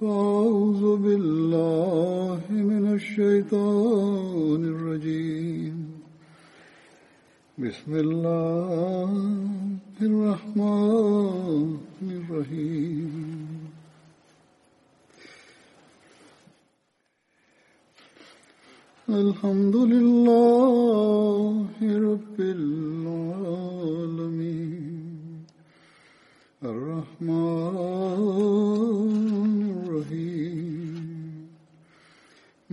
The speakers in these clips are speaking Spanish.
فأعوذ بالله من الشيطان الرجيم. بسم الله الرحمن الرحيم. الحمد لله رب العالمين. الرحمن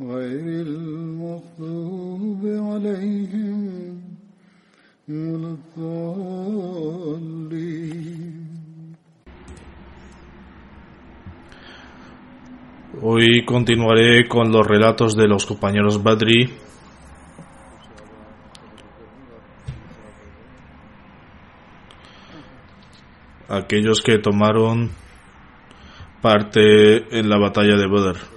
غير المغضوب عليهم ولا الضالين Hoy continuaré con los relatos de los compañeros Badri. Aquellos que tomaron parte en la batalla de Badr.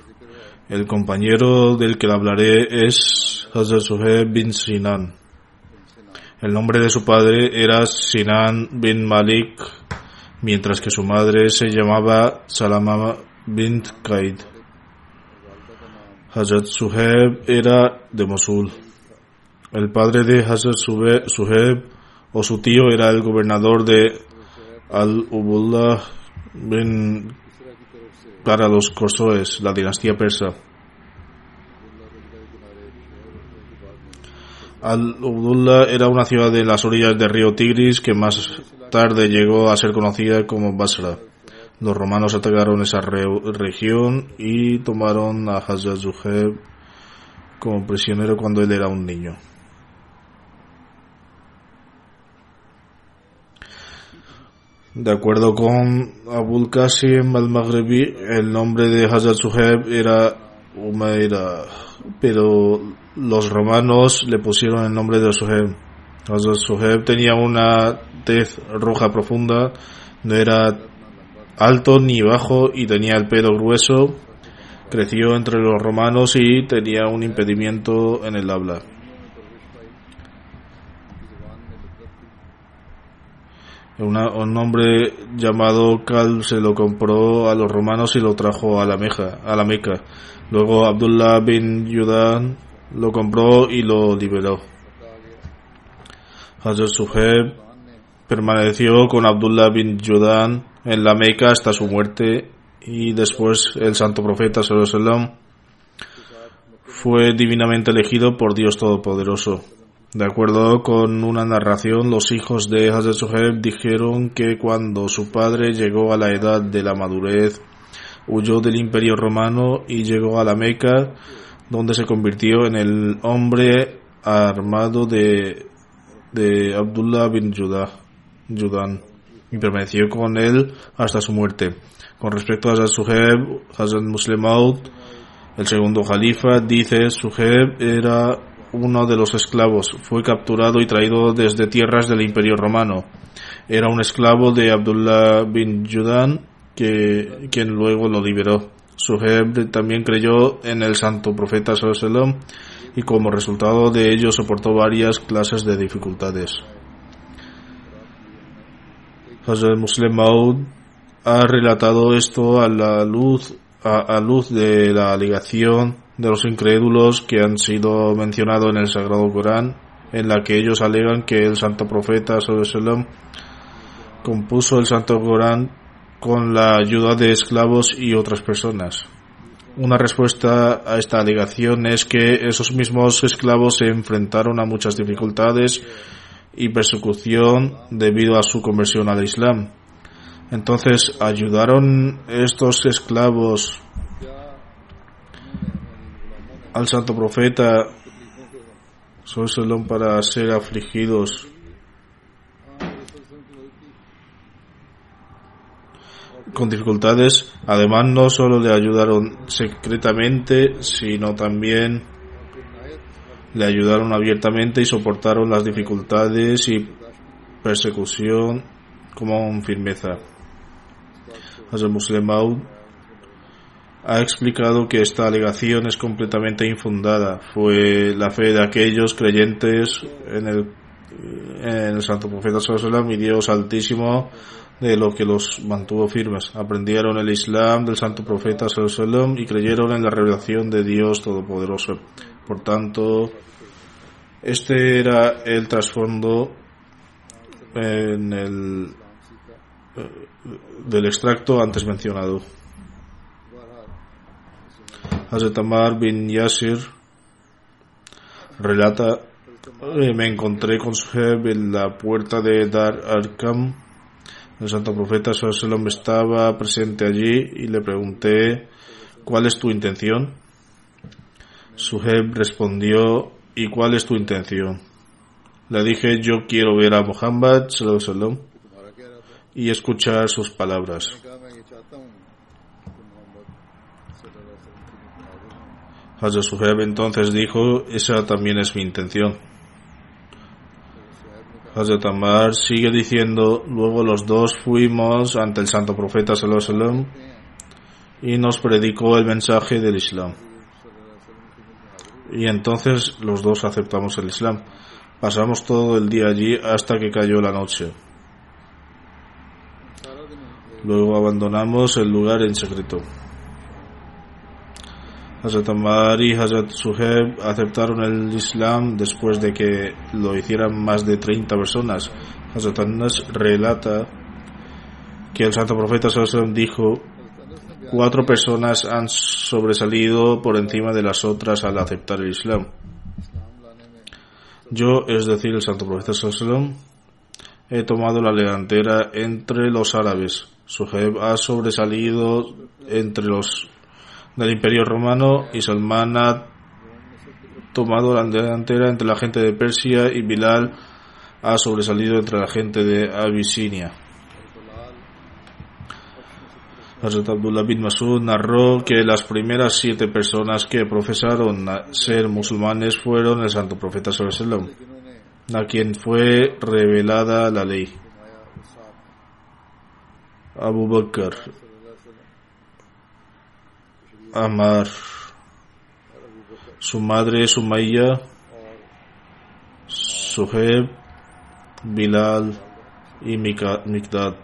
El compañero del que hablaré es Hazrat Suhaib bin Sinan. El nombre de su padre era Sinan bin Malik, mientras que su madre se llamaba Salama bint Qaid. Hazrat Suhaib era de Mosul. El padre de Hazrat Suhaib o su tío era el gobernador de Al-Ubullah bin para los Kosoes, la dinastía persa. Al-Ubdullah era una ciudad de las orillas del río Tigris que más tarde llegó a ser conocida como Basra. Los romanos atacaron esa re región y tomaron a Hazrat Zuheb como prisionero cuando él era un niño. De acuerdo con Abul Qasim al-Maghribi, el nombre de Hazrat Zuheb era Umaira, pero los romanos le pusieron el nombre de Zuheb. Hazrat Zuheb tenía una tez roja profunda, no era alto ni bajo y tenía el pelo grueso. Creció entre los romanos y tenía un impedimento en el habla. Un hombre llamado Cal se lo compró a los romanos y lo trajo a la, Meja, a la Meca. Luego Abdullah bin Yudan lo compró y lo liberó. Hazrat Suheb permaneció con Abdullah bin Yudan en la Meca hasta su muerte y después el santo profeta sallam fue divinamente elegido por Dios Todopoderoso. De acuerdo con una narración, los hijos de Suheb dijeron que cuando su padre llegó a la edad de la madurez, huyó del imperio romano y llegó a la Meca, donde se convirtió en el hombre armado de, de Abdullah bin Yudan y permaneció con él hasta su muerte. Con respecto a Hazrat Suheb, Hazrat Muslim Maud, el segundo califa, dice Suheb era uno de los esclavos. Fue capturado y traído desde tierras del Imperio Romano. Era un esclavo de Abdullah bin Yudan, que, quien luego lo liberó. Suheb también creyó en el santo profeta sallam y como resultado de ello soportó varias clases de dificultades. Hazrat Muslim Maud ha relatado esto a la luz a luz de la alegación de los incrédulos que han sido mencionados en el Sagrado Corán, en la que ellos alegan que el santo profeta sallam, compuso el santo Corán con la ayuda de esclavos y otras personas. Una respuesta a esta alegación es que esos mismos esclavos se enfrentaron a muchas dificultades y persecución debido a su conversión al Islam. Entonces, ¿ayudaron estos esclavos al santo profeta para ser afligidos? con dificultades, además no solo le ayudaron secretamente, sino también le ayudaron abiertamente y soportaron las dificultades y persecución con firmeza. Hazrat Muslim ha explicado que esta alegación es completamente infundada. Fue la fe de aquellos creyentes en el, Santo Profeta Sallallahu y Dios Altísimo de lo que los mantuvo firmes. Aprendieron el Islam del Santo Profeta Sallallahu y creyeron en la revelación de Dios Todopoderoso. Por tanto, este era el trasfondo en el del extracto antes mencionado. Hazrat Amar bin Yasir relata eh, me encontré con Suheb en la puerta de Dar Arkam. El santo profeta Sallallahu estaba presente allí y le pregunté ¿cuál es tu intención? Suheb respondió ¿y cuál es tu intención? Le dije yo quiero ver a Muhammad Sallallahu y escuchar sus palabras. Hazrat Suheb entonces dijo, esa también es mi intención. Hazrat Ammar sigue diciendo, luego los dos fuimos ante el santo profeta sallallahu y nos predicó el mensaje del Islam. Y entonces los dos aceptamos el Islam. Pasamos todo el día allí hasta que cayó la noche. Luego abandonamos el lugar en secreto. Hazrat Ammar y Hazrat Suheb aceptaron el Islam después de que lo hicieran más de 30 personas. Hazrat Anas relata que el santo profeta Sallallahu dijo cuatro personas han sobresalido por encima de las otras al aceptar el Islam. Yo, es decir, el santo profeta Sallallahu he tomado la delantera entre los árabes. Suheb ha sobresalido entre los del Imperio Romano y Salman ha tomado la delantera entre la gente de Persia y Bilal ha sobresalido entre la gente de Abisinia. Hazrat Abdullah bin Masud narró que las primeras siete personas que profesaron ser musulmanes fueron el santo profeta sallallahu a quien fue revelada la ley. Abu Bakr, Amar, su madre Sumaya, Suheb, Bilal y Mikdad.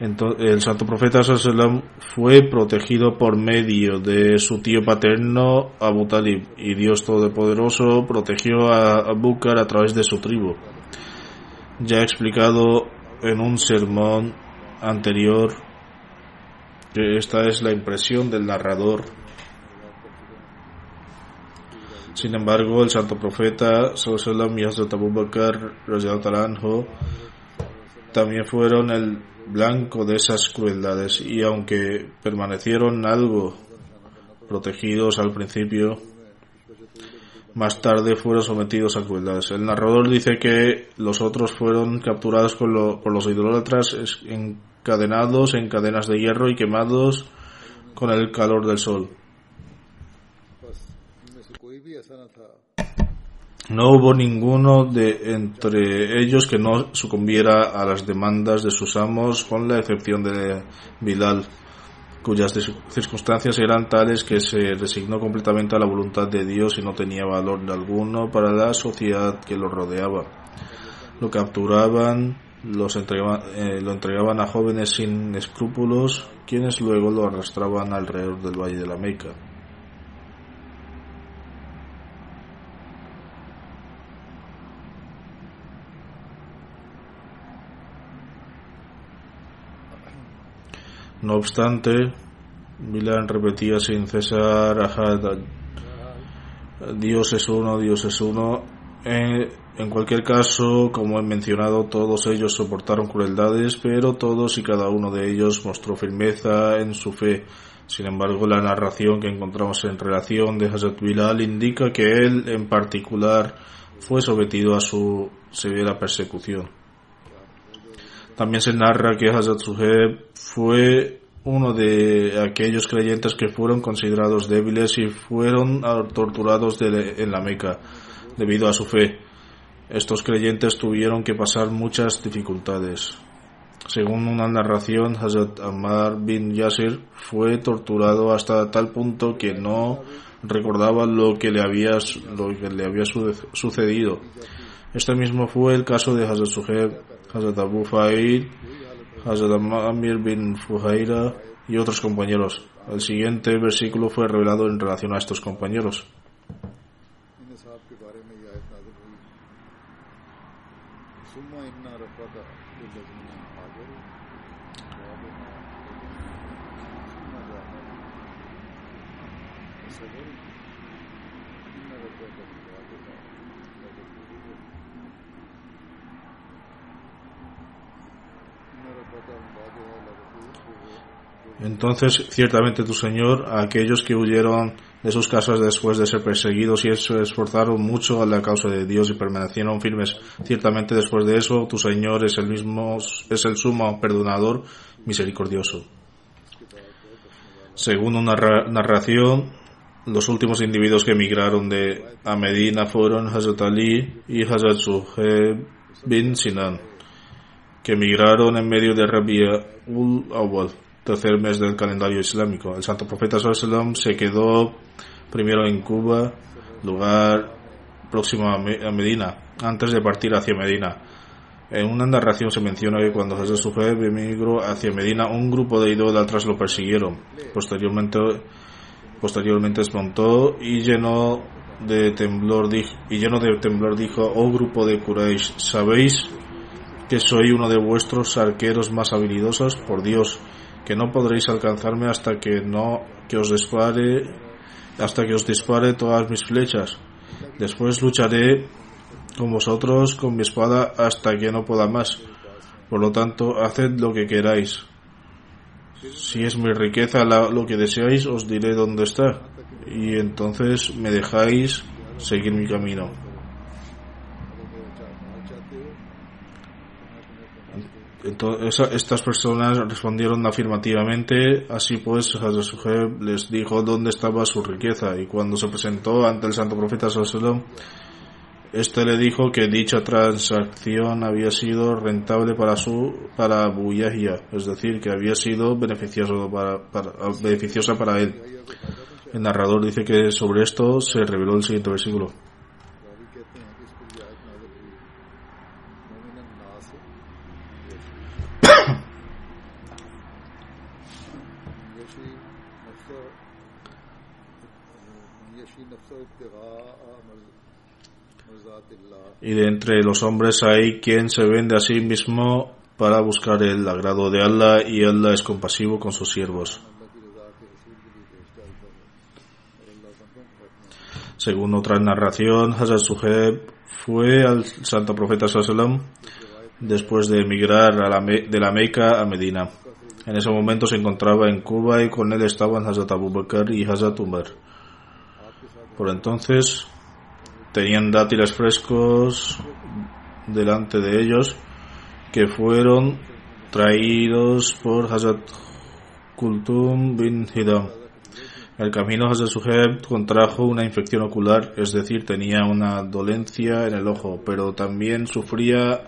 Entonces, el santo profeta Sallam fue protegido por medio de su tío paterno Abu Talib y Dios Todopoderoso protegió a Abu Bakr a través de su tribu. Ya explicado en un sermón anterior, esta es la impresión del narrador. Sin embargo, el santo profeta Sallallahu y Hazrat Abu Bakr también fueron el blanco de esas crueldades y aunque permanecieron algo protegidos al principio, más tarde fueron sometidos a crueldades. El narrador dice que los otros fueron capturados por los idólatras encadenados en cadenas de hierro y quemados con el calor del sol. No hubo ninguno de entre ellos que no sucumbiera a las demandas de sus amos, con la excepción de Bilal cuyas circunstancias eran tales que se resignó completamente a la voluntad de Dios y no tenía valor alguno para la sociedad que lo rodeaba. Lo capturaban, los eh, lo entregaban a jóvenes sin escrúpulos, quienes luego lo arrastraban alrededor del valle de la Meca. No obstante, Milan repetía sin cesar, Dios es uno, Dios es uno. En cualquier caso, como he mencionado, todos ellos soportaron crueldades, pero todos y cada uno de ellos mostró firmeza en su fe. Sin embargo, la narración que encontramos en relación de Hazrat Bilal indica que él, en particular, fue sometido a su severa persecución. También se narra que Hazrat Suheb fue uno de aquellos creyentes que fueron considerados débiles y fueron torturados en la Meca debido a su fe. Estos creyentes tuvieron que pasar muchas dificultades. Según una narración, Hazrat Ammar bin Yasir fue torturado hasta tal punto que no recordaba lo que le había, lo que le había sucedido. Este mismo fue el caso de Hazrat Suheb, Hazrat Abu Fa'id, Hazrat Amir bin Fuhaira y otros compañeros. El siguiente versículo fue revelado en relación a estos compañeros. Entonces, ciertamente tu Señor, a aquellos que huyeron de sus casas después de ser perseguidos y se esforzaron mucho a la causa de Dios y permanecieron firmes, ciertamente después de eso, tu Señor es el mismo, es el sumo perdonador misericordioso. Según una narración, los últimos individuos que emigraron de a Medina fueron Hazrat Ali y Hazrat Suheb bin Sinan, que emigraron en medio de Rabia ul Awal tercer mes del calendario islámico. El santo profeta Sallallahu se quedó primero en Cuba, lugar próximo a Medina, antes de partir hacia Medina. En una narración se menciona que cuando Jesús Sujeb emigró hacia Medina, un grupo de idólatras lo persiguieron. Posteriormente, posteriormente desmontó y llenó de temblor y lleno de temblor dijo, oh grupo de Quraysh, ¿sabéis que soy uno de vuestros arqueros más habilidosos? Por Dios, que no podréis alcanzarme hasta que no que os dispare hasta que os dispare todas mis flechas. Después lucharé con vosotros con mi espada hasta que no pueda más. Por lo tanto, haced lo que queráis. Si es mi riqueza lo que deseáis, os diré dónde está. Y entonces me dejáis seguir mi camino. Entonces, estas personas respondieron afirmativamente, así pues Hazrat les dijo dónde estaba su riqueza y cuando se presentó ante el santo profeta Sallallahu este le dijo que dicha transacción había sido rentable para su para Abu es decir, que había sido beneficioso para, beneficiosa para él. El narrador dice que sobre esto se reveló el siguiente versículo. Y de entre los hombres hay quien se vende a sí mismo para buscar el agrado de Allah y Allah es compasivo con sus siervos. Según otra narración, Hazrat Suheb fue al santo profeta Sallam después de emigrar de la Meca a Medina. En ese momento se encontraba en Cuba y con él estaban Hazrat Abu Bakr y Hazrat Umar. Por entonces tenían dátiles frescos delante de ellos que fueron traídos por Hazrat Kultum bin Hidam. El camino Hazrat Suheb contrajo una infección ocular, es decir, tenía una dolencia en el ojo, pero también sufría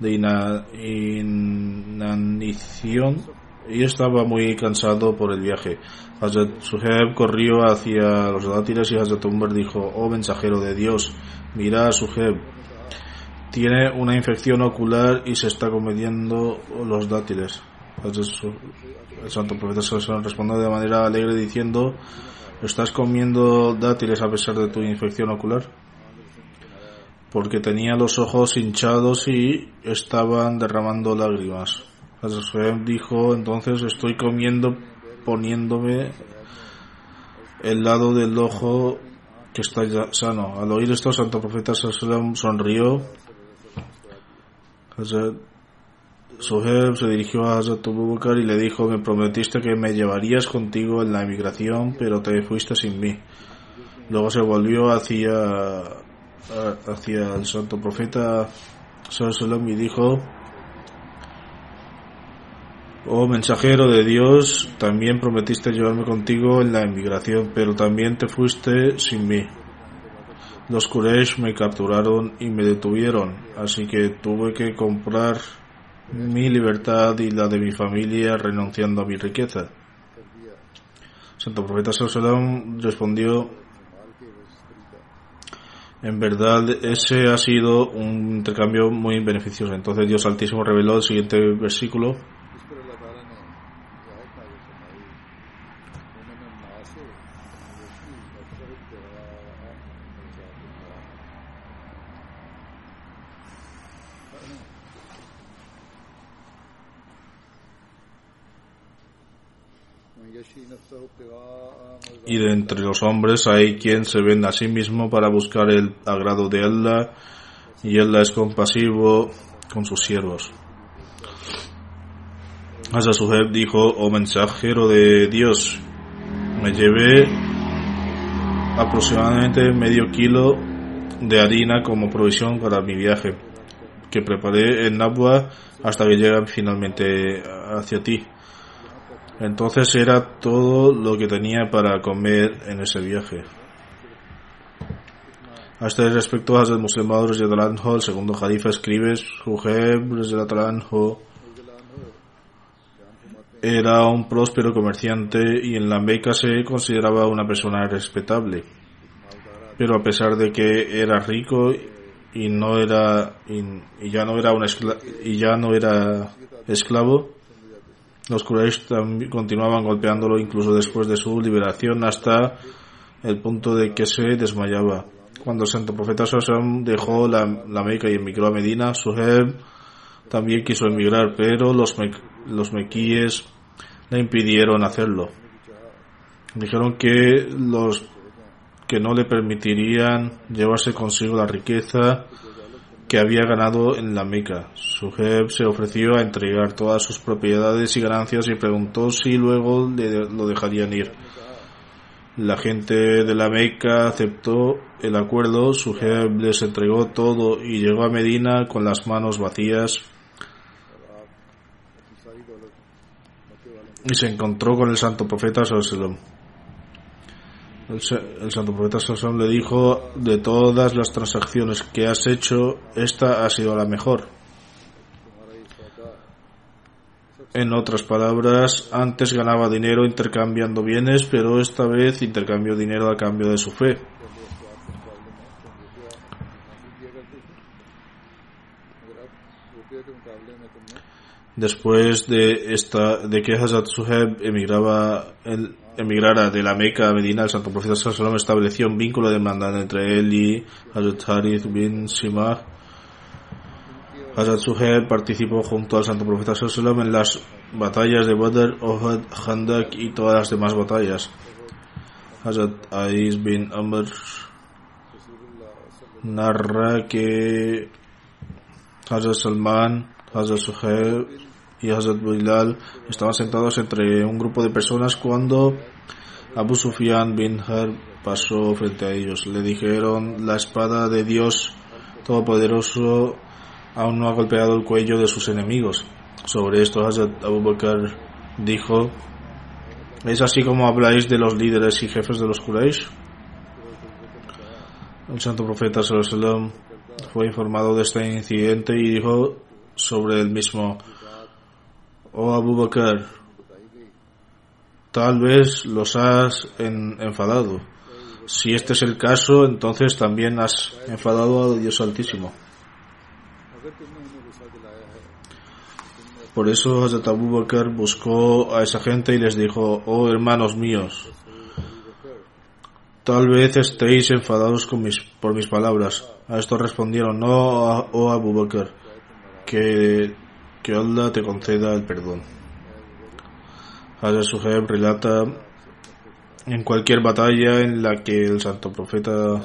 de inanición y estaba muy cansado por el viaje. Hazrat Suheb corrió hacia los dátiles y Hazrat Umar dijo, oh mensajero de Dios, mira a Suheb, tiene una infección ocular y se está comiendo los dátiles. El santo profeta respondió de manera alegre diciendo, ¿estás comiendo dátiles a pesar de tu infección ocular? Porque tenía los ojos hinchados y estaban derramando lágrimas. Hazrat dijo, entonces estoy comiendo poniéndome el lado del ojo que está ya sano. Al oír esto, Santo Profeta Sallallahu sonrió. Hazrat Suheb se dirigió a Hazrat Abu Bakr y le dijo, me prometiste que me llevarías contigo en la emigración, pero te fuiste sin mí. Luego se volvió hacia, hacia el Santo Profeta Sallallahu y dijo, Oh mensajero de Dios, también prometiste llevarme contigo en la emigración, pero también te fuiste sin mí. Los Quraysh me capturaron y me detuvieron, así que tuve que comprar mi libertad y la de mi familia renunciando a mi riqueza. Santo Profeta Sallallahu respondió, en verdad ese ha sido un intercambio muy beneficioso. Entonces Dios Altísimo reveló el siguiente versículo. Y de entre los hombres hay quien se vende a sí mismo para buscar el agrado de Allah y Allah es compasivo con sus siervos. Asa Suheb dijo, oh mensajero de Dios, me llevé aproximadamente medio kilo de harina como provisión para mi viaje, que preparé en Nabwa hasta que llegan finalmente hacia ti. Entonces era todo lo que tenía para comer en ese viaje. A este respecto, Hazrat Muslim el segundo Jalifa, escribe, Sujeb era un próspero comerciante y en la Meca se consideraba una persona respetable. Pero a pesar de que era rico y no era y, ya no era un y ya no era esclavo, los Quraysh continuaban golpeándolo incluso después de su liberación hasta el punto de que se desmayaba. Cuando el santo profeta Sosam dejó la, Meca y emigró a Medina, Suheb también quiso emigrar, pero los, los mequíes le impidieron hacerlo. Dijeron que los que no le permitirían llevarse consigo la riqueza que había ganado en la Meca. Suheb se ofreció a entregar todas sus propiedades y ganancias y preguntó si luego le, lo dejarían ir. La gente de la Meca aceptó el acuerdo, Suheb les entregó todo y llegó a Medina con las manos vacías y se encontró con el santo profeta Sallallahu el, santo profeta Sansón le dijo, de todas las transacciones que has hecho, esta ha sido la mejor. En otras palabras, antes ganaba dinero intercambiando bienes, pero esta vez intercambió dinero a cambio de su fe. Después de esta, de que Hazrat Suheb emigraba, el, emigrara de la Meca a Medina, el santo profeta Sallallahu estableció un vínculo de hermandad entre él y Hazrat Harith bin Simah. Hazrat Suhaib participó junto al santo profeta Sallallahu en las batallas de Badr, Ohad, Khandak y todas las demás batallas. Hazrat Ais bin Amr narra que Hazrat Salman, Hazrat Suhaib y Hazrat Bilal estaban sentados entre un grupo de personas cuando Abu Sufyan bin Har pasó frente a ellos. Le dijeron, la espada de Dios Todopoderoso aún no ha golpeado el cuello de sus enemigos. Sobre esto Hazrat Abu Bakr dijo, ¿es así como habláis de los líderes y jefes de los Quraysh? El santo profeta sallam, fue informado de este incidente y dijo sobre el mismo, oh Abu Bakr, tal vez los has enfadado. Si este es el caso, entonces también has enfadado a Dios Altísimo. Por eso Hazrat Abu Bakr buscó a esa gente y les dijo, oh hermanos míos, tal vez estéis enfadados por mis palabras. A esto respondieron, no, oh Abu Bakr, que que Allah te conceda el perdón. Hazrat Suhaib relata en cualquier batalla en la que el santo profeta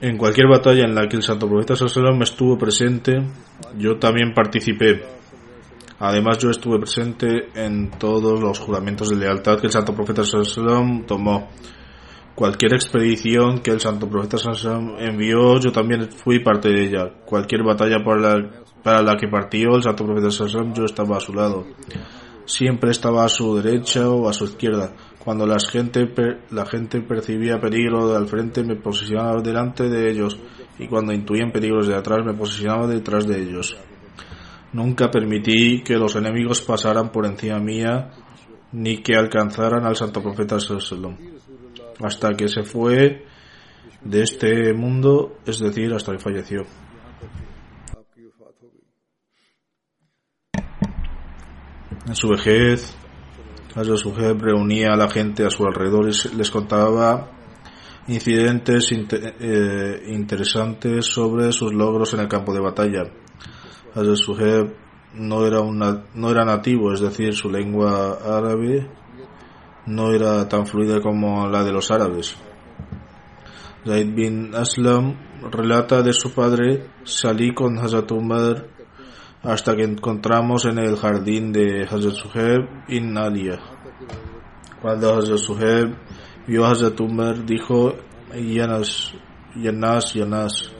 En cualquier batalla en la que el santo profeta Sallallahu estuvo presente, yo también participé. Además, yo estuve presente en todos los juramentos de lealtad que el santo profeta Sallallahu tomó. Cualquier expedición que el santo profeta sallallahu envió, yo también fui parte de ella. Cualquier batalla para la, que partió el santo profeta sallallahu yo estaba a su lado. Siempre estaba a su derecha o a su izquierda. Cuando la gente, percibía peligro al frente, me posicionaba delante de ellos, y cuando intuían peligros de atrás, me posicionaba detrás de ellos. Nunca permití que los enemigos pasaran por encima mía, ni que alcanzaran al santo profeta sallallahu hasta que se fue de este mundo, es decir, hasta que falleció. En su vejez, Hazrat reunía a la gente a su alrededor y les contaba incidentes eh, interesantes sobre sus logros en el campo de batalla. Hazrat no era, una, no era nativo, es decir, su lengua árabe no era tan fluida como la de los árabes. Zaid bin Aslam relata de su padre, salí con Hazrat Umar hasta que encontramos en el jardín de Hazrat Suhaib in Aliyah. Cuando Hazrat Suhaib vio a Hazrat Umar, dijo, Yanas, Yanas, Yanas.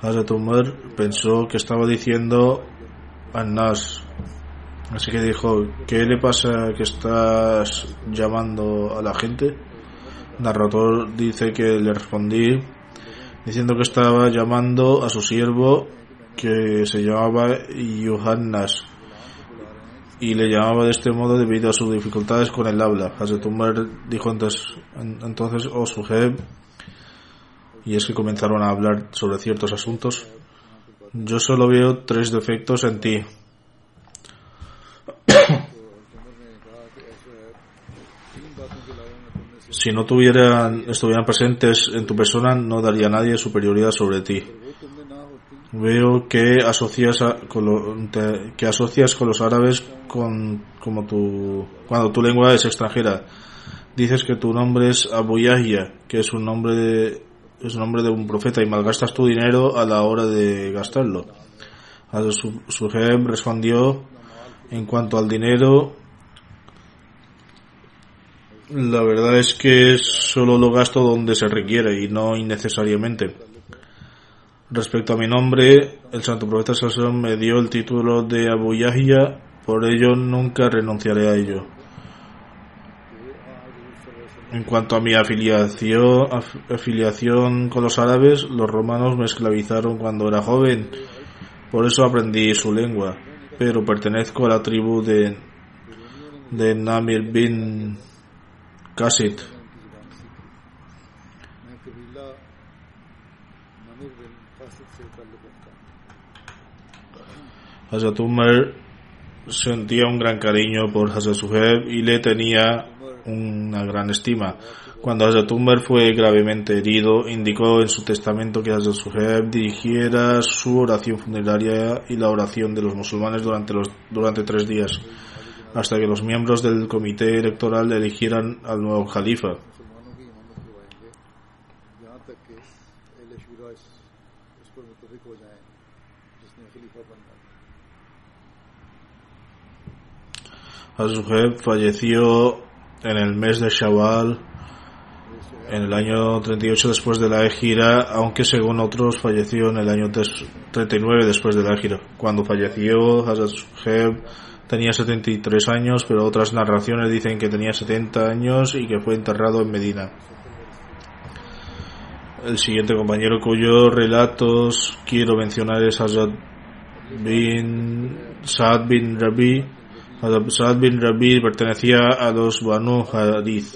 Hazrat Umar pensó que estaba diciendo Anas. Así que dijo, ¿qué le pasa que estás llamando a la gente? narrador dice que le respondí diciendo que estaba llamando a su siervo que se llamaba Yohannas y le llamaba de este modo debido a sus dificultades con el habla. Hazrat Umar dijo entonces, entonces oh Suhaib, y es que comenzaron a hablar sobre ciertos asuntos. Yo solo veo tres defectos en ti. Si no tuvieran, estuvieran presentes en tu persona, no daría nadie superioridad sobre ti. Veo que asocias a- con lo- te- que asocias con los árabes con como tu cuando tu lengua es extranjera. Dices que tu nombre es Abu Yahya, que es un nombre de, es un nombre de un profeta y malgastas tu dinero a la hora de gastarlo. Suhaib respondió en cuanto al dinero la verdad es que solo lo gasto donde se requiere y no innecesariamente. Respecto a mi nombre, el santo profeta Sallallahu me dio el título de Abu Yahya, por ello nunca renunciaré a ello. En cuanto a mi afiliación, af- afiliación con los árabes, los romanos me esclavizaron cuando era joven, por eso aprendí su lengua, pero pertenezco a la tribu de, de Namir bin cassette. Hazrat Umar sentía un gran cariño por Hazrat Suhaib y le tenía una gran estima. Cuando Hazrat Umar fue gravemente herido, indicó en su testamento que Hazrat Suhaib dirigiera su oración funeraria y la oración de los musulmanes durante, los, durante tres días hasta que los miembros del comité electoral eligieran al nuevo califa. Azuheb falleció en el mes de Shawwal en el año 38 después de la Egira, aunque según otros falleció en el año 39 después de la Egira. Cuando falleció, Azuheb tenía 73 años, pero otras narraciones dicen que tenía 70 años y que fue enterrado en Medina. El siguiente compañero cuyos relatos quiero mencionar es Hazrat bin Saad bin Rabi. Hazrat Saad bin Rabi pertenecía a los Banu Hadith,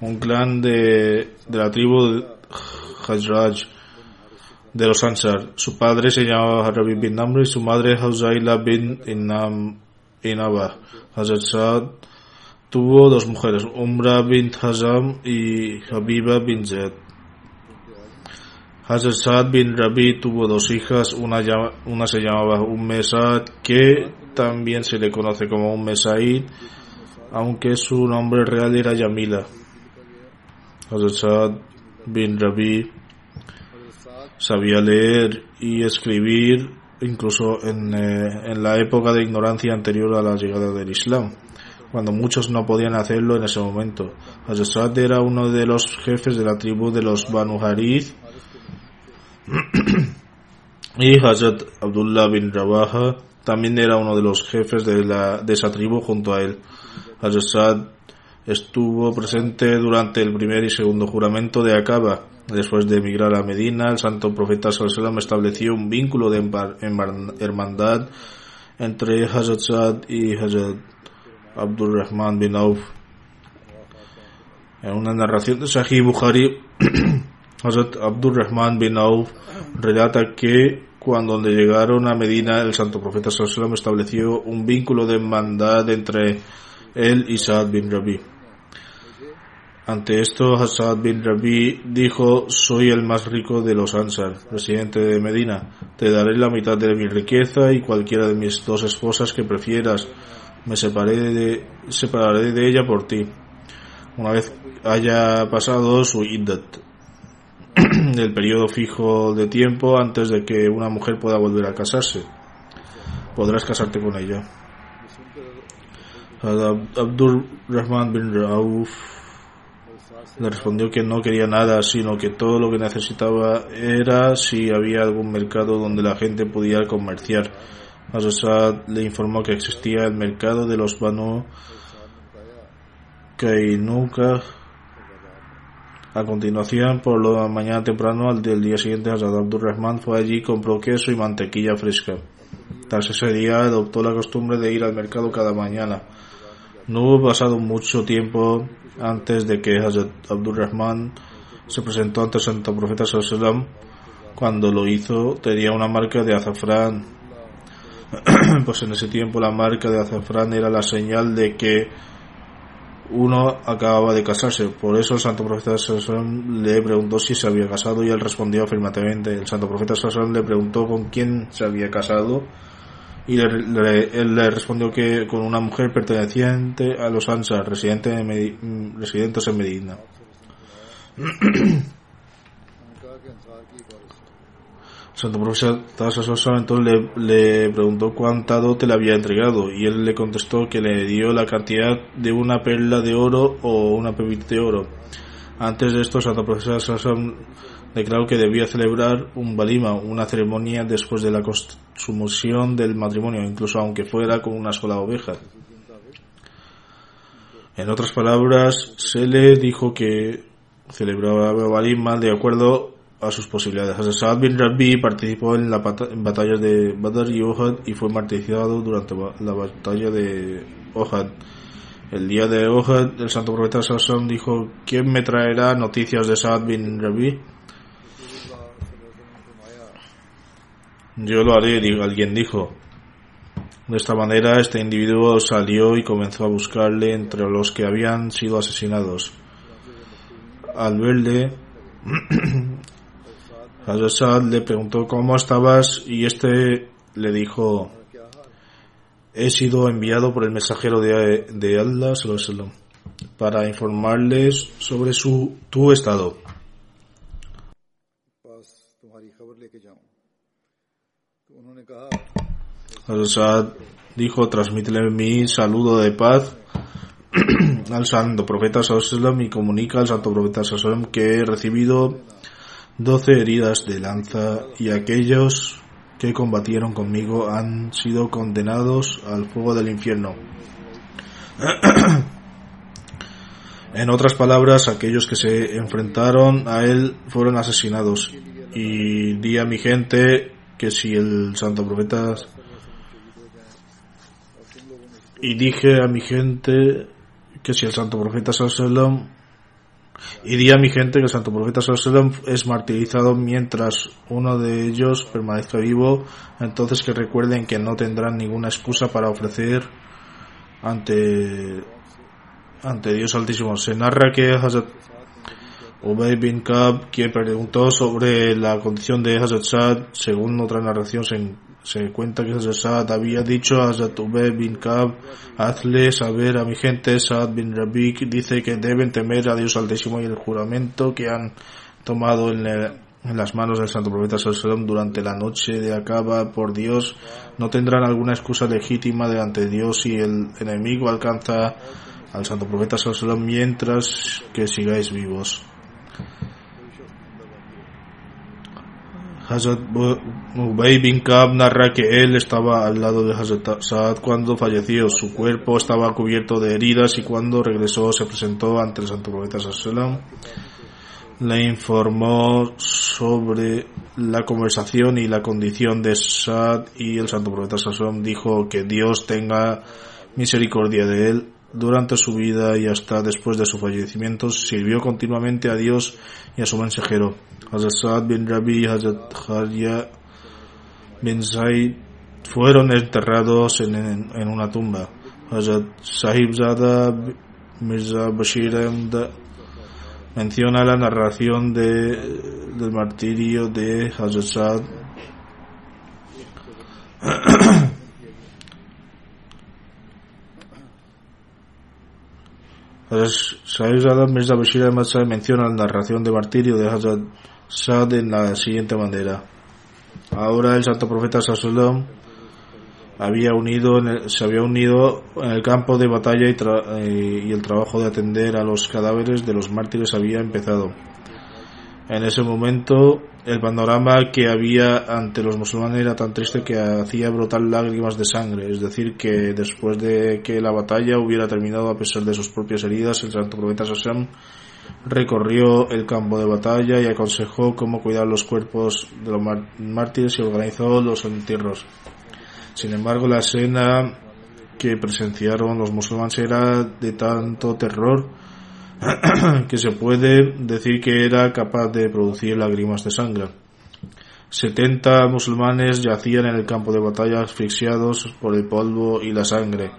un clan de, de la tribu Hajraj de los Ansar. Su padre se llamaba Rabi bin Amr y su madre Hauzaila bin Inam, Inaba. Hazrat Saad tuvo dos mujeres, Umra bin Hazam y Habiba bin Zaid. Hazrat Saad bin Rabi tuvo dos hijas, una, se llamaba Umm Saad, que también se le conoce como Umm Said, aunque su nombre real era Yamila. Hazrat Saad bin Rabi sabía leer y escribir incluso en, eh, en la época de ignorancia anterior a la llegada del Islam cuando muchos no podían hacerlo en ese momento. Hazrat era uno de los jefes de la tribu de los Banu Harith y Hazrat Abdullah bin Rabaha también era uno de los jefes de, la, de esa tribu junto a él. Hazrat estuvo presente durante el primer y segundo juramento de Acaba. Después de emigrar a Medina, el santo profeta Sallallahu estableció un vínculo de hermandad entre Hazrat y Hazrat Abdurrahman bin Auf. En una narración de Sahih Bukhari, Hazrat Abdurrahman bin Auf relata que cuando llegaron a Medina, el santo profeta Sallallahu estableció un vínculo de hermandad entre él y Saad bin Rabi. Ante esto, Hassad bin Rabi dijo, soy el más rico de los Ansar, residente de Medina. Te daré la mitad de mi riqueza y cualquiera de mis dos esposas que prefieras me separé de, separaré de ella por ti. Una vez haya pasado su iddat, el periodo fijo de tiempo antes de que una mujer pueda volver a casarse, podrás casarte con ella. Abdul Rahman bin Rauf le respondió que no quería nada, sino que todo lo que necesitaba era si había algún mercado donde la gente pudiera comerciar Asad le informó que existía el mercado de los Banu Kainuka. A continuación, por la mañana temprano al del día siguiente, Hazrat Abdurrahman fue allí y compró queso y mantequilla fresca. Tras ese día adoptó la costumbre de ir al mercado cada mañana. No hubo pasado mucho tiempo antes de que Hazrat Abdurrahman se presentó ante el Santo Profeta Sallallahu Cuando lo hizo, tenía una marca de azafrán pues en ese tiempo la marca de azafrán era la señal de que uno acababa de casarse. Por eso el santo profeta Sassón le preguntó si se había casado y él respondió afirmativamente. El santo profeta Sassón le preguntó con quién se había casado y él le respondió que con una mujer perteneciente a los Ansar, residente residentes en Medina. Santo Profesor entonces le, le, preguntó cuánta dote le había entregado y él le contestó que le dio la cantidad de una perla de oro o una pepita de oro. Antes de esto, Santo Profesor declaró que debía celebrar un balima, una ceremonia después de la consumación del matrimonio, incluso aunque fuera con una sola oveja. En otras palabras, se le dijo que celebraba balima de acuerdo a sus posibilidades. Saad bin Rabi participó en, la batallas de Badr y Ohad y fue martirizado durante la batalla de Ohad. El día de Ohad, el santo profeta Sassan dijo, ¿quién me traerá noticias de Saad bin Rabi? Yo lo haré, alguien dijo. De esta manera, este individuo salió y comenzó a buscarle entre los que habían sido asesinados. Al verle, Hazrat le preguntó cómo estabas y este le dijo, he sido enviado por el mensajero de, de Allah para informarles sobre su tu estado. Hazrat dijo, transmítele mi saludo de paz al santo profeta Sallallahu y comunica al santo profeta Sallallahu que he recibido doce heridas de lanza y aquellos que combatieron conmigo han sido condenados al fuego del infierno. en otras palabras, aquellos que se enfrentaron a él fueron asesinados. Y di a mi gente que si el santo profeta y dije a mi gente que si el santo profeta sallallahu y di a mi gente que el santo profeta Sallallahu es martirizado mientras uno de ellos permanezca vivo, entonces que recuerden que no tendrán ninguna excusa para ofrecer ante ante Dios Altísimo. Se narra que Hazrat Ubay bin Kab, quien preguntó sobre la condición de Hazrat Saad, según otra narración se, se cuenta que Hazrat Saad había dicho a Hazrat Ubay bin Kab, hazle saber a mi gente, Saad bin Rabik dice que deben temer a Dios Altísimo y el juramento que han tomado en, en las manos del Santo Profeta Sallallahu durante la noche de acaba por Dios, no tendrán alguna excusa legítima delante de Dios si el enemigo alcanza al Santo Profeta Sallallahu mientras que sigáis vivos. Hazrat Ubay bin Kab narra que él estaba al lado de Hazrat Saad cuando falleció. Su cuerpo estaba cubierto de heridas y cuando regresó se presentó ante el Santo Profeta Sallallahu le informó sobre la conversación y la condición de Saad y el Santo Profeta Sallallahu dijo que Dios tenga misericordia de él durante su vida y hasta después de su fallecimiento sirvió continuamente a Dios y a su mensajero. Hazrat Saad bin Rabi Hazrat Kharya bin Zaid fueron enterrados en, una tumba. Hazrat Sahib Zada Mirza Bashir menciona la narración de, del martirio de Hazrat Saad Sahib Zada Mirza Bashir Ahmad menciona la narración de martirio de Hazrat Saad en la siguiente manera. Ahora el santo profeta Sallallahu había unido en el, se había unido en el campo de batalla y, tra, eh, y, el trabajo de atender a los cadáveres de los mártires había empezado. En ese momento el panorama que había ante los musulmanes era tan triste que hacía brotar lágrimas de sangre, es decir, que después de que la batalla hubiera terminado a pesar de sus propias heridas, el santo profeta Sassam recorrió el campo de batalla y aconsejó cómo cuidar los cuerpos de los mártires y organizó los entierros. Sin embargo, la escena que presenciaron los musulmanes era de tanto terror que se puede decir que era capaz de producir lágrimas de sangre. 70 musulmanes yacían en el campo de batalla asfixiados por el polvo y la sangre.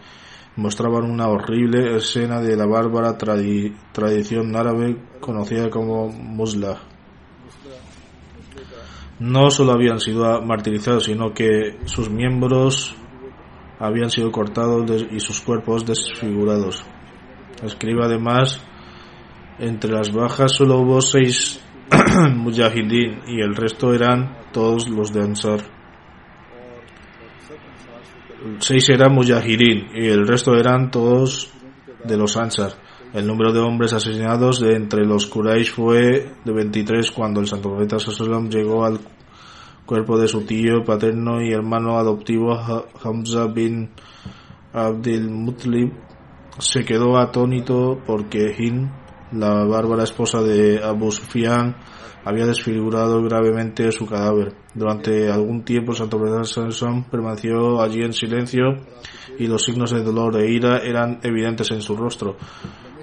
Mostraban una horrible escena de la bárbara tradi tradición árabe conocida como muslah no solo habían sido martirizados, sino que sus miembros habían sido cortados y sus cuerpos desfigurados. Escribe además, entre las bajas solo hubo seis mujahideen y el resto eran todos los de Ansar. Seis eran mujahideen y el resto eran todos de los Ansar. El número de hombres asesinados de entre los Quraysh fue de 23 cuando el santo profeta Sallallahu llegó al cuerpo de su tío paterno y hermano adoptivo Hamza bin Abdul Mutlib. Se quedó atónito porque Hind, la bárbara esposa de Abu Sufyan, había desfigurado gravemente su cadáver. Durante algún tiempo santo profeta Sallallahu permaneció allí en silencio y los signos de dolor e ira eran evidentes en su rostro.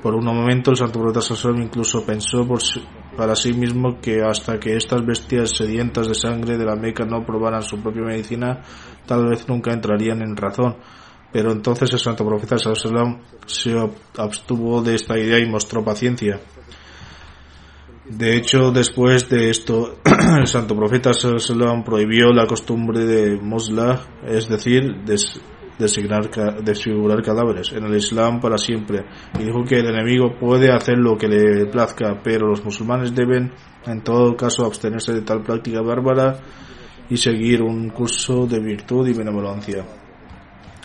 Por un momento el santo profeta Sallallahu incluso pensó por para sí mismo que hasta que estas bestias sedientas de sangre de la Meca no probaran su propia medicina, tal vez nunca entrarían en razón. Pero entonces el santo profeta Sallallahu se abstuvo de esta idea y mostró paciencia. De hecho, después de esto, el santo profeta Sallallahu prohibió la costumbre de Mosla, es decir, de designar, desfigurar cadáveres en el Islam para siempre y dijo que el enemigo puede hacer lo que le plazca, pero los musulmanes deben en todo caso abstenerse de tal práctica bárbara y seguir un curso de virtud y benevolencia.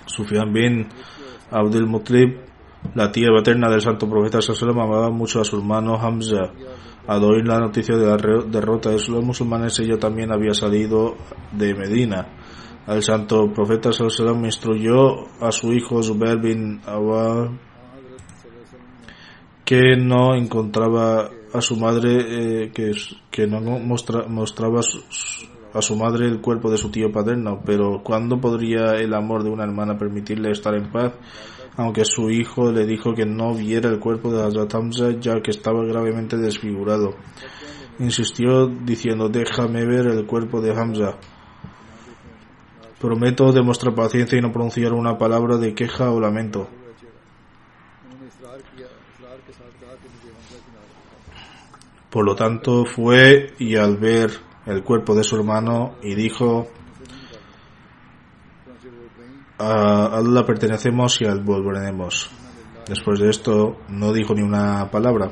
Sufyan bin Abdul Mutlib, la tía paterna del santo profeta Sallallahu amaba mucho a su hermano Hamza. Al oír la noticia de la derrota de los musulmanes, ella también había salido de Medina el santo profeta Sallallahu instruyó a su hijo Zubair bin Awad que no encontraba a su madre, eh, que, que no mostra, mostraba a su madre el cuerpo de su tío paterno, pero ¿cuándo podría el amor de una hermana permitirle estar en paz? Aunque su hijo le dijo que no viera el cuerpo de Hazrat Hamza ya que estaba gravemente desfigurado. Insistió diciendo, déjame ver el cuerpo de Hamza. Prometo demostrar paciencia y no pronunciar una palabra de queja o lamento. Por lo tanto fue y al ver el cuerpo de su hermano y dijo, a Allah pertenecemos y al volveremos. Después de esto no dijo ni una palabra.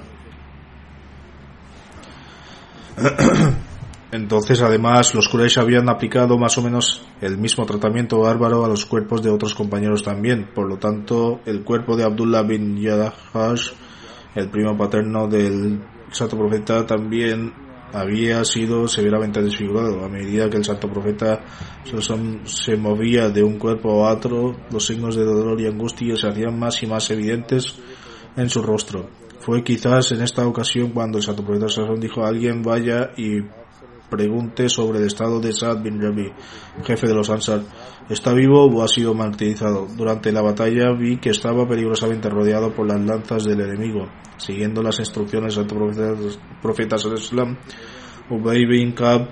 Entonces, además, los Quraysh habían aplicado más o menos el mismo tratamiento bárbaro a los cuerpos de otros compañeros también. Por lo tanto, el cuerpo de Abdullah bin Yadahash, el primo paterno del santo profeta, también había sido severamente desfigurado. A medida que el santo profeta se movía de un cuerpo a otro, los signos de dolor y angustia se hacían más y más evidentes en su rostro. Fue quizás en esta ocasión cuando el santo profeta dijo a alguien vaya y pregunte sobre el estado de Saad bin Rabi, jefe de los Ansar. ¿Está vivo o ha sido martirizado? Durante la batalla vi que estaba peligrosamente rodeado por las lanzas del enemigo. Siguiendo las instrucciones del profeta Islam, Ubay bin Kab,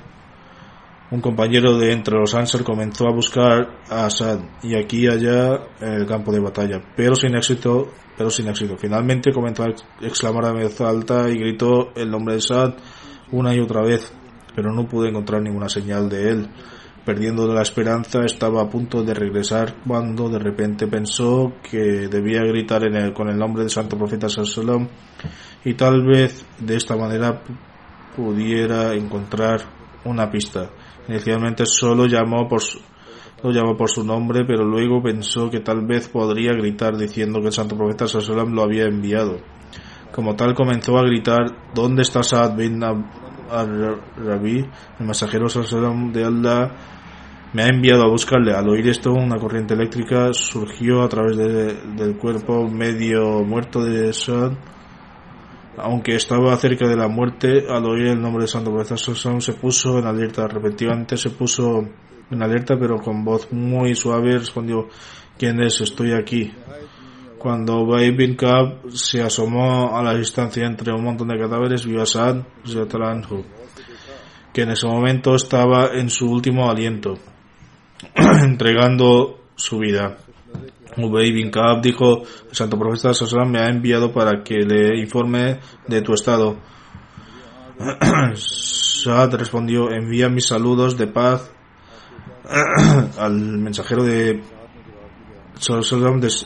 un compañero de entre los Ansar, comenzó a buscar a Asad y aquí y allá el campo de batalla, pero sin éxito, pero sin éxito. Finalmente comenzó a exclamar a voz alta y gritó el nombre de Asad una y otra vez pero no pude encontrar ninguna señal de él. Perdiendo la esperanza, estaba a punto de regresar cuando de repente pensó que debía gritar con el nombre del santo profeta Sallam y tal vez de esta manera pudiera encontrar una pista. Inicialmente solo llamó por su, lo llamó por su nombre, pero luego pensó que tal vez podría gritar diciendo que el santo profeta Sallam lo había enviado. Como tal comenzó a gritar ¿Dónde está Saad bin al-Rabi, el mensajero de Allah, me ha enviado a buscarle. Al oír esto, una corriente eléctrica surgió a través del cuerpo medio muerto de Sad. Aunque estaba cerca de la muerte, al oír el nombre de Santo Profeta se puso en alerta. Repentinamente se puso en alerta, pero con voz muy suave respondió: ¿Quién es? Estoy aquí. Cuando Ubay bin Kab se asomó a la distancia entre un montón de cadáveres, vio a Saad que en ese momento estaba en su último aliento, entregando su vida. Ubay bin Kab dijo, el santo profeta Sassan me ha enviado para que le informe de tu estado. Saad respondió, envía mis saludos de paz al mensajero de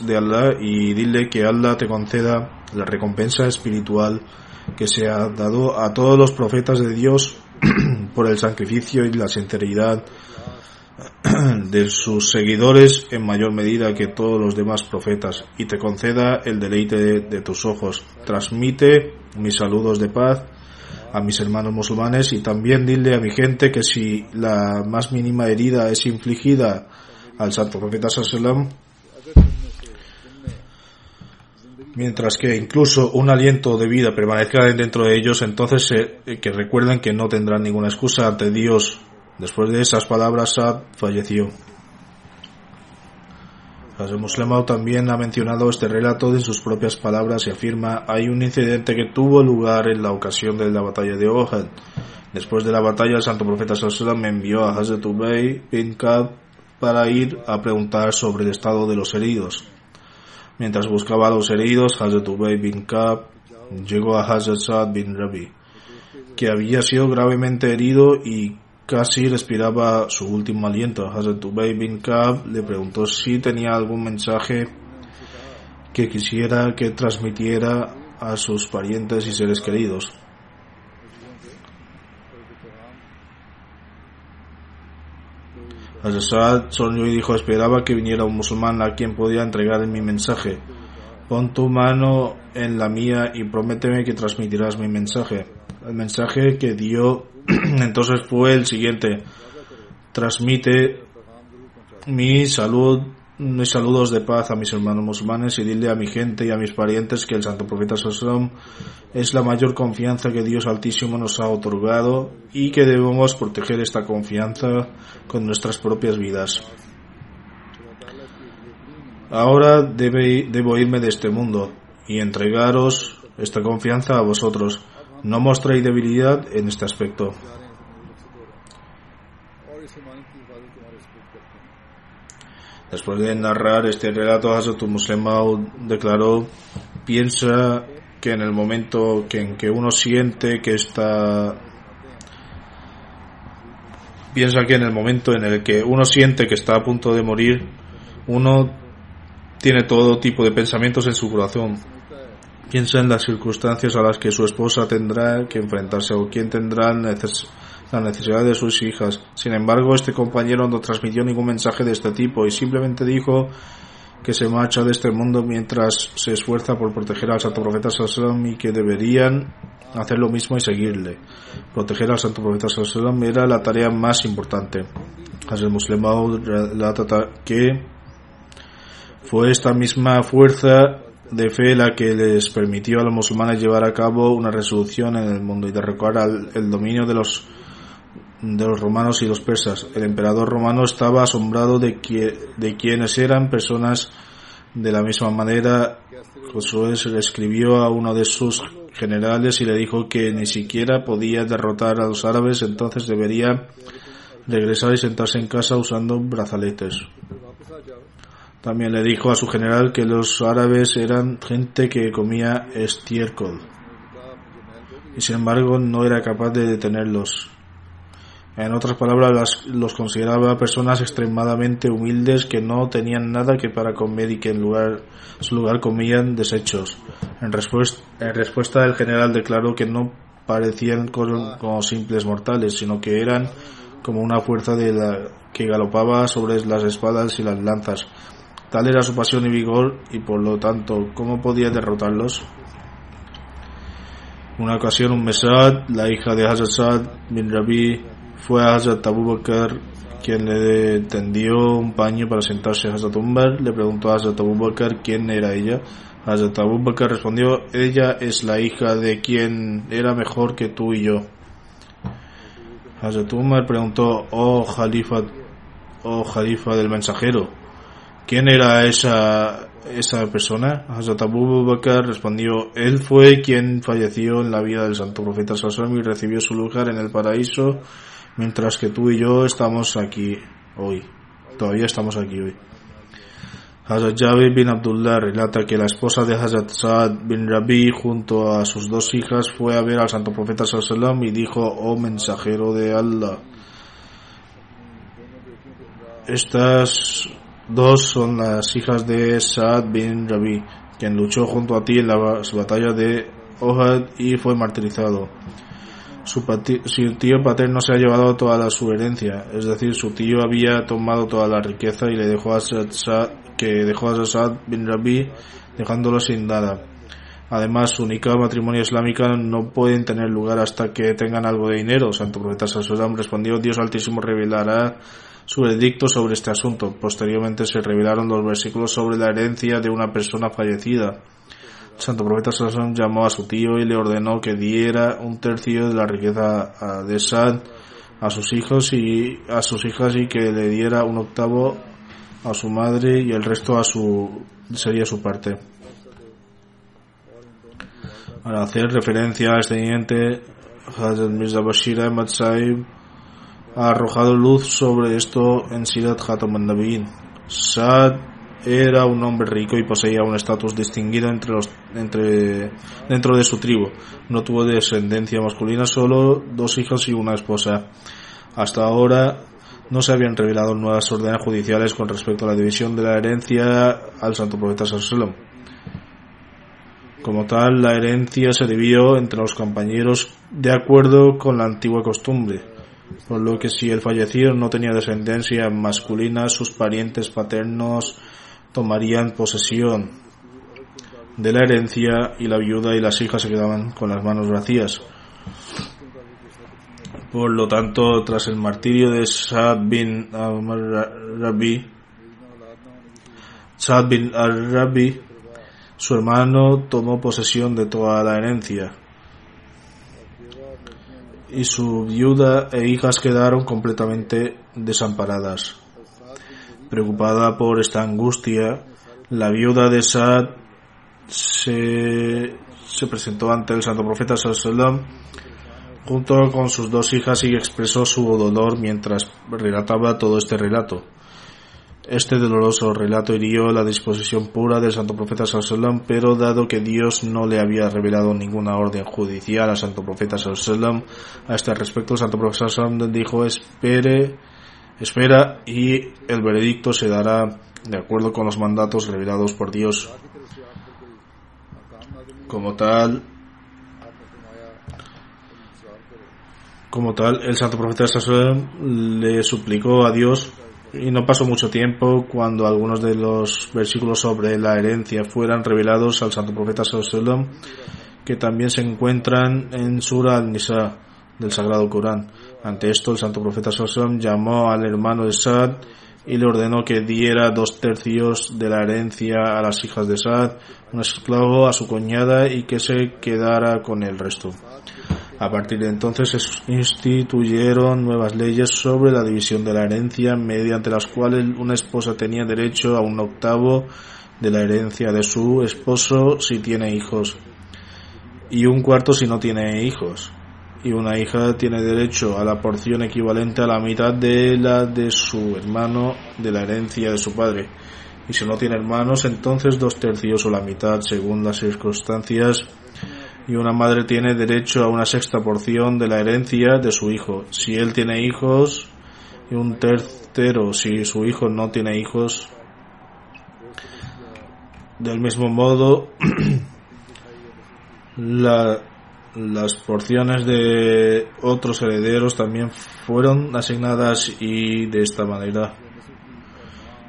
de Allah y dile que Allah te conceda la recompensa espiritual que se ha dado a todos los profetas de Dios por el sacrificio y la sinceridad de sus seguidores en mayor medida que todos los demás profetas y te conceda el deleite de, tus ojos. Transmite mis saludos de paz a mis hermanos musulmanes y también dile a mi gente que si la más mínima herida es infligida al santo profeta sallam mientras que incluso un aliento de vida permanezca dentro de ellos, entonces eh, que recuerden que no tendrán ninguna excusa ante Dios. Después de esas palabras, Sad falleció. El Muslimau también ha mencionado este relato en sus propias palabras y afirma hay un incidente que tuvo lugar en la ocasión de la batalla de Ohad. Después de la batalla, el santo profeta Sallallahu me envió a Hazrat Ubay bin Kab para ir a preguntar sobre el estado de los heridos. Mientras buscaba a los heridos, Hazrat Ubay bin Kab llegó a Hazrat Saad bin Rabi, que había sido gravemente herido y casi respiraba su último aliento. Hazrat Ubay bin Kab le preguntó si tenía algún mensaje que quisiera que transmitiera a sus parientes y seres queridos. Hazrat sonrió y dijo, esperaba que viniera un musulmán a quien podía entregar mi mensaje. Pon tu mano en la mía y prométeme que transmitirás mi mensaje. El mensaje que dio entonces fue el siguiente. Transmite mi salud mis saludos de paz a mis hermanos musulmanes y dile a mi gente y a mis parientes que el santo profeta Sallam es la mayor confianza que Dios Altísimo nos ha otorgado y que debemos proteger esta confianza con nuestras propias vidas. Ahora debo irme de este mundo y entregaros esta confianza a vosotros. No mostréis debilidad en este aspecto. Después de narrar este relato, Hazrat Muslim declaró, piensa que en el momento que en que uno siente que está piensa que en el momento en el que uno siente que está a punto de morir, uno tiene todo tipo de pensamientos en su corazón. Piensa en las circunstancias a las que su esposa tendrá que enfrentarse o quién tendrá la necesidad de sus hijas. Sin embargo, este compañero no transmitió ningún mensaje de este tipo y simplemente dijo que se marcha de este mundo mientras se esfuerza por proteger al santo profeta Sallallahu y que deberían hacer lo mismo y seguirle. Proteger al santo profeta Sallallahu era la tarea más importante. Muslim relata que fue esta misma fuerza de fe la que les permitió a los musulmanes llevar a cabo una resolución en el mundo y derrocar el dominio de los de los romanos y los persas. El emperador romano estaba asombrado de, que, de quienes eran personas de la misma manera. Josué le escribió a uno de sus generales y le dijo que ni siquiera podía derrotar a los árabes, entonces debería regresar y sentarse en casa usando brazaletes. También le dijo a su general que los árabes eran gente que comía estiércol y sin embargo no era capaz de detenerlos. En otras palabras, los consideraba personas extremadamente humildes que no tenían nada que para comer y que en lugar, su lugar comían desechos. En respuesta, el general declaró que no parecían como, simples mortales, sino que eran como una fuerza que galopaba sobre las espadas y las lanzas. Tal era su pasión y vigor y por lo tanto, ¿cómo podía derrotarlos? Una ocasión un Mesad, la hija de Hazrat bin Rabi, fue a Hazrat Abu Bakr quien le tendió un paño para sentarse a Hazrat Umar. Le preguntó a Hazrat Abu Bakr quién era ella. Hazrat Abu Bakr respondió, ella es la hija de quien era mejor que tú y yo. Hazrat Umar preguntó, oh Jalifa, oh Jalifa del mensajero, ¿quién era esa, esa persona? Hazrat Abu Bakr respondió, él fue quien falleció en la vida del santo profeta Sallallahu y recibió su lugar en el paraíso mientras que tú y yo estamos aquí hoy. Todavía estamos aquí hoy. Hazrat Jabir bin Abdullah relata que la esposa de Hazrat Saad bin Rabi junto a sus dos hijas fue a ver al santo profeta sallam y dijo, oh mensajero de Allah, estas dos son las hijas de Saad bin Rabi, quien luchó junto a ti en la batalla de Ohad y fue martirizado su, tío paterno se ha llevado toda su herencia, es decir, su tío había tomado toda la riqueza y le dejó a Saad, que dejó a Saad bin Rabi dejándolo sin nada. Además, su única matrimonio islámica no pueden tener lugar hasta que tengan algo de dinero. Santo Profeta Sallallahu respondió, Dios Altísimo revelará su edicto sobre este asunto. Posteriormente se revelaron los versículos sobre la herencia de una persona fallecida. Santo Profeta Salomón llamó a su tío y le ordenó que diera un tercio de la riqueza de Sad a sus hijos y a sus hijas y que le diera un octavo a su madre y el resto a su sería su parte. Para hacer referencia a este Hazrat Mirza Bashir ha arrojado luz sobre esto en Sirat al Sad era un hombre rico y poseía un estatus distinguido entre los, entre, dentro de su tribu. No tuvo descendencia masculina, solo dos hijos y una esposa. Hasta ahora no se habían revelado nuevas órdenes judiciales con respecto a la división de la herencia al santo profeta Salomón. Como tal, la herencia se dividió entre los compañeros de acuerdo con la antigua costumbre, por lo que si el fallecido no tenía descendencia masculina, sus parientes paternos tomarían posesión de la herencia y la viuda y las hijas se quedaban con las manos vacías. Por lo tanto, tras el martirio de Saad bin al-Rabi, Saad bin al-Rabi, su hermano tomó posesión de toda la herencia y su viuda e hijas quedaron completamente desamparadas. Preocupada por esta angustia, la viuda de Saad se, se presentó ante el santo profeta Sallallahu junto con sus dos hijas y expresó su dolor mientras relataba todo este relato. Este doloroso relato hirió la disposición pura del santo profeta Sallallahu pero dado que Dios no le había revelado ninguna orden judicial al santo profeta Sallallahu a este respecto, el santo profeta Sallallahu dijo, espere, espera y el veredicto se dará de acuerdo con los mandatos revelados por Dios. Como tal, como tal, el santo profeta Sallallahu le suplicó a Dios y no pasó mucho tiempo cuando algunos de los versículos sobre la herencia fueran revelados al santo profeta Sallallahu que también se encuentran en Surah al-Nisa del Sagrado Corán. Ante esto, el santo profeta Sallallahu llamó al hermano de Saad y le ordenó que diera dos tercios de la herencia a las hijas de Saad, un esclavo a su cuñada y que se quedara con el resto. A partir de entonces se instituyeron nuevas leyes sobre la división de la herencia, mediante las cuales una esposa tenía derecho a un octavo de la herencia de su esposo si tiene hijos, y un cuarto si no tiene hijos, y una hija tiene derecho a la porción equivalente a la mitad de la de su hermano de la herencia de su padre, y si no tiene hermanos, entonces dos tercios o la mitad según las circunstancias y una madre tiene derecho a una sexta porción de la herencia de su hijo. Si él tiene hijos y un tercero si su hijo no tiene hijos. Del mismo modo, las porciones de otros herederos también fueron asignadas y de esta manera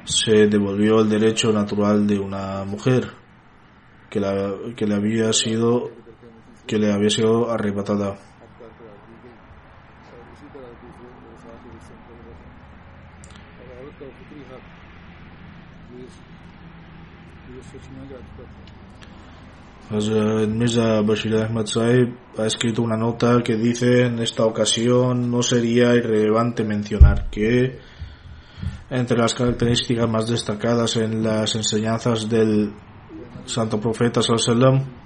se devolvió el derecho natural de una mujer que, la, que le había sido que le había sido arrebatada. Mirza Bashir Ahmad Saib ha escrito una nota que dice en esta ocasión no sería irrelevante mencionar que entre las características más destacadas en las enseñanzas del santo profeta sallallahu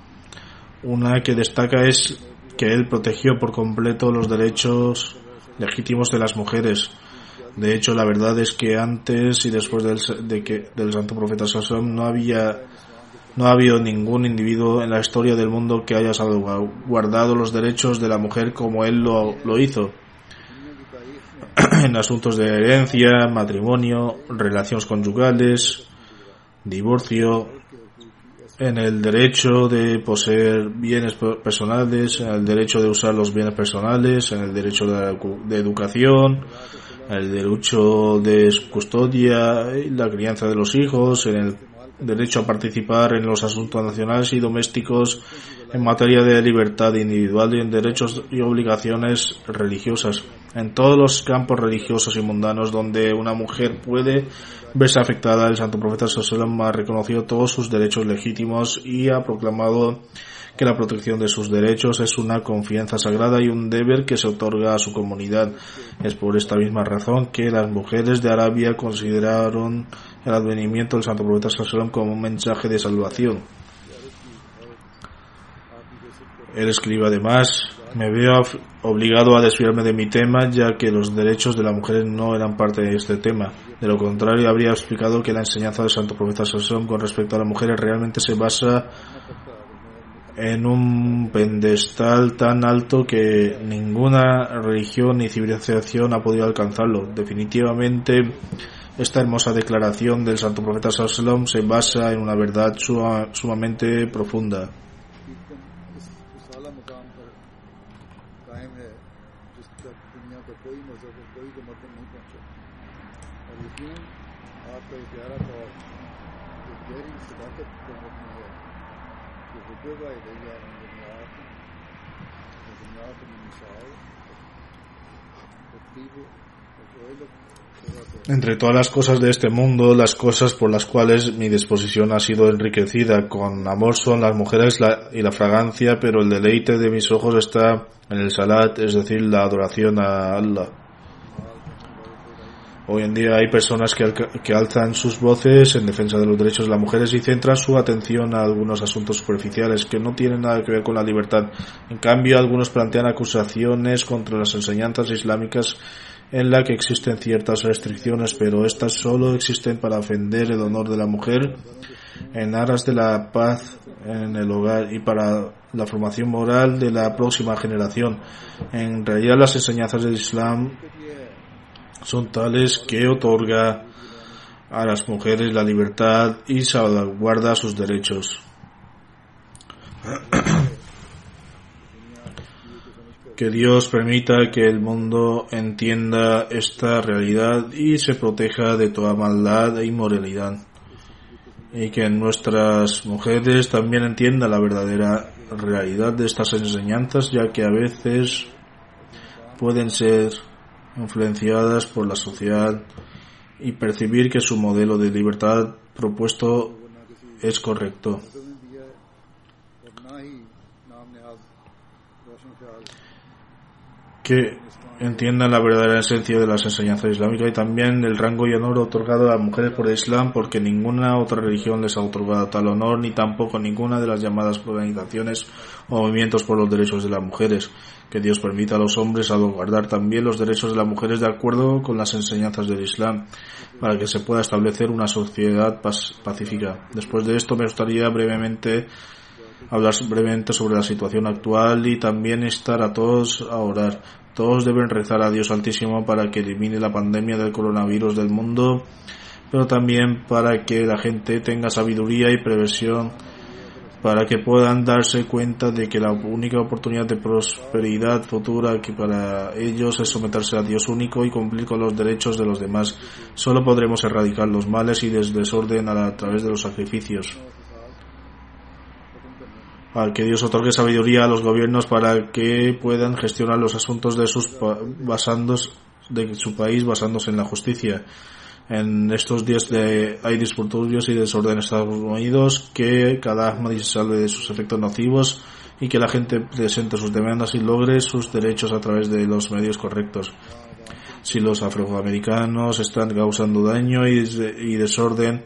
una que destaca es que él protegió por completo los derechos legítimos de las mujeres. De hecho, la verdad es que antes y después del, de que, del santo profeta Sasson no había no ha habido ningún individuo en la historia del mundo que haya guardado los derechos de la mujer como él lo, lo hizo. en asuntos de herencia, matrimonio, relaciones conyugales, divorcio, en el derecho de poseer bienes personales, en el derecho de usar los bienes personales, en el derecho de, educación, el derecho de custodia y la crianza de los hijos, en el derecho a participar en los asuntos nacionales y domésticos en materia de libertad individual y en derechos y obligaciones religiosas. En todos los campos religiosos y mundanos donde una mujer puede verse afectada, el santo profeta Sallallahu ha reconocido todos sus derechos legítimos y ha proclamado que la protección de sus derechos es una confianza sagrada y un deber que se otorga a su comunidad. Es por esta misma razón que las mujeres de Arabia consideraron el advenimiento del santo profeta Sallallahu como un mensaje de salvación. Él escribe además, me veo obligado a desviarme de mi tema ya que los derechos de la mujer no eran parte de este tema. De lo contrario, habría explicado que la enseñanza del santo profeta Sansón con respecto a las mujeres realmente se basa en un pedestal tan alto que ninguna religión ni civilización ha podido alcanzarlo. Definitivamente, esta hermosa declaración del santo profeta Sallallahu se basa en una verdad sumamente profunda. Entre todas las cosas de este mundo, las cosas por las cuales mi disposición ha sido enriquecida con amor son las mujeres y la fragancia, pero el deleite de mis ojos está en el salat, es decir, la adoración a Allah. Hoy en día hay personas que, alzan sus voces en defensa de los derechos de las mujeres y centran su atención a algunos asuntos superficiales que no tienen nada que ver con la libertad. En cambio, algunos plantean acusaciones contra las enseñanzas islámicas en la que existen ciertas restricciones, pero estas solo existen para ofender el honor de la mujer en aras de la paz en el hogar y para la formación moral de la próxima generación. En realidad las enseñanzas del Islam son tales que otorga a las mujeres la libertad y salvaguarda sus derechos. Que Dios permita que el mundo entienda esta realidad y se proteja de toda maldad e inmoralidad. Y que nuestras mujeres también entiendan la verdadera realidad de estas enseñanzas, ya que a veces pueden ser influenciadas por la sociedad y percibir que su modelo de libertad propuesto es correcto. Que entiendan la verdadera esencia de las enseñanzas islámicas y también el rango y honor otorgado a las mujeres por el Islam porque ninguna otra religión les ha otorgado tal honor ni tampoco ninguna de las llamadas organizaciones o movimientos por los derechos de las mujeres. Que Dios permita a los hombres salvaguardar también los derechos de las mujeres de acuerdo con las enseñanzas del Islam para que se pueda establecer una sociedad pacífica. Después de esto me gustaría brevemente hablar brevemente sobre la situación actual y también estar a todos a orar. Todos deben rezar a Dios Altísimo para que elimine la pandemia del coronavirus del mundo, pero también para que la gente tenga sabiduría y previsión para que puedan darse cuenta de que la única oportunidad de prosperidad futura que para ellos es someterse a Dios único y cumplir con los derechos de los demás. Solo podremos erradicar los males y desorden a través de los sacrificios al que Dios otorgue sabiduría a los gobiernos para que puedan gestionar los asuntos de sus basandos de su país basándose en la justicia. En estos días de, hay disturbios y desorden en Estados Unidos, que cada salve de sus efectos nocivos y que la gente presente sus demandas y logre sus derechos a través de los medios correctos. Si los afroamericanos están causando daño y desorden,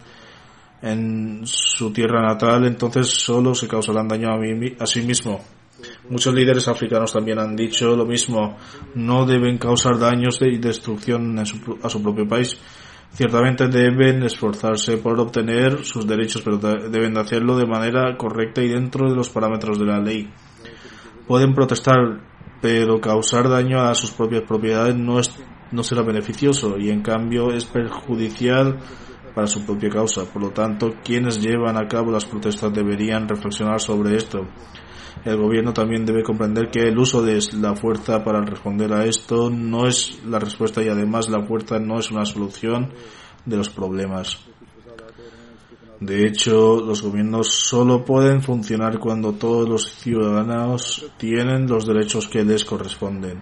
en su tierra natal, entonces solo se causarán daño a, sí mismo. Muchos líderes africanos también han dicho lo mismo. No deben causar daños y destrucción a su propio país. Ciertamente deben esforzarse por obtener sus derechos, pero deben hacerlo de manera correcta y dentro de los parámetros de la ley. Pueden protestar, pero causar daño a sus propias propiedades no, es, no será beneficioso y en cambio es perjudicial para su propia causa. Por lo tanto, quienes llevan a cabo las protestas deberían reflexionar sobre esto. El gobierno también debe comprender que el uso de la fuerza para responder a esto no es la respuesta y además la fuerza no es una solución de los problemas. De hecho, los gobiernos solo pueden funcionar cuando todos los ciudadanos tienen los derechos que les corresponden.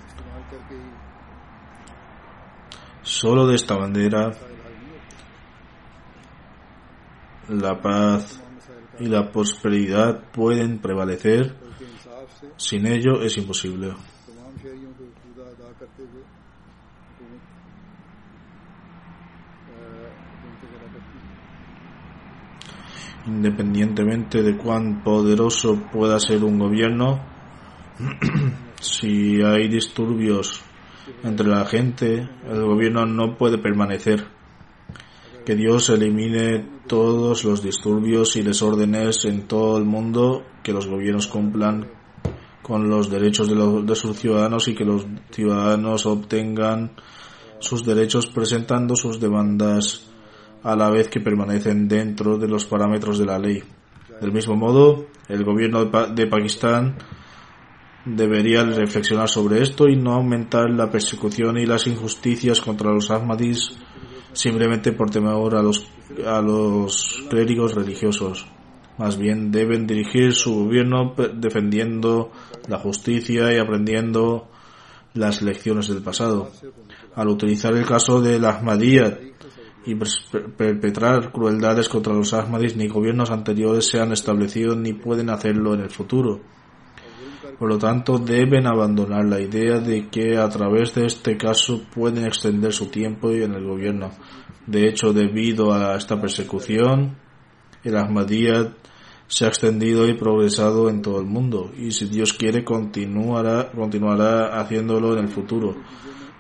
Solo de esta manera la paz y la prosperidad pueden prevalecer. Sin ello es imposible. Independientemente de cuán poderoso pueda ser un gobierno, si hay disturbios entre la gente, el gobierno no puede permanecer que Dios elimine todos los disturbios y desórdenes en todo el mundo, que los gobiernos cumplan con los derechos de, sus ciudadanos y que los ciudadanos obtengan sus derechos presentando sus demandas a la vez que permanecen dentro de los parámetros de la ley. Del mismo modo, el gobierno de, Pakistán debería reflexionar sobre esto y no aumentar la persecución y las injusticias contra los Ahmadis simplemente por temor a los, a los clérigos religiosos. Más bien deben dirigir su gobierno defendiendo la justicia y aprendiendo las lecciones del pasado. Al utilizar el caso de la Ahmadiyya y perpetrar crueldades contra los Ahmadis, ni gobiernos anteriores se han establecido ni pueden hacerlo en el futuro. Por lo tanto, deben abandonar la idea de que a través de este caso pueden extender su tiempo en el gobierno. De hecho, debido a esta persecución, el Ahmadiyya se ha extendido y progresado en todo el mundo y si Dios quiere continuará, continuará haciéndolo en el futuro.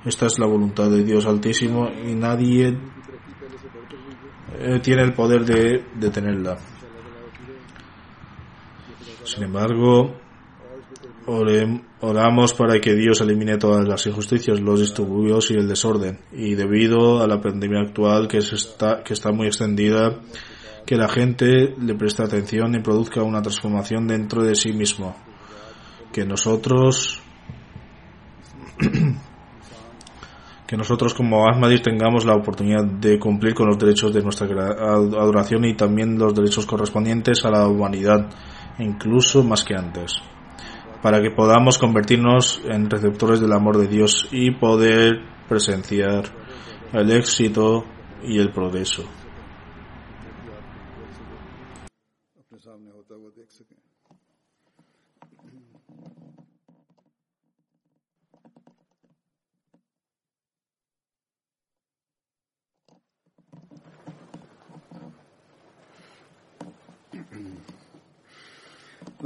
Esta es la voluntad de Dios Altísimo y nadie eh, tiene el poder de detenerla. Sin embargo, oramos para que Dios elimine todas las injusticias, los disturbios y el desorden. Y debido a la pandemia actual que, está, muy extendida, que la gente le preste atención y produzca una transformación dentro de sí mismo. Que nosotros que nosotros como Ahmadis tengamos la oportunidad de cumplir con los derechos de nuestra adoración y también los derechos correspondientes a la humanidad, incluso más que antes, para que podamos convertirnos en receptores del amor de Dios y poder presenciar el éxito y el progreso.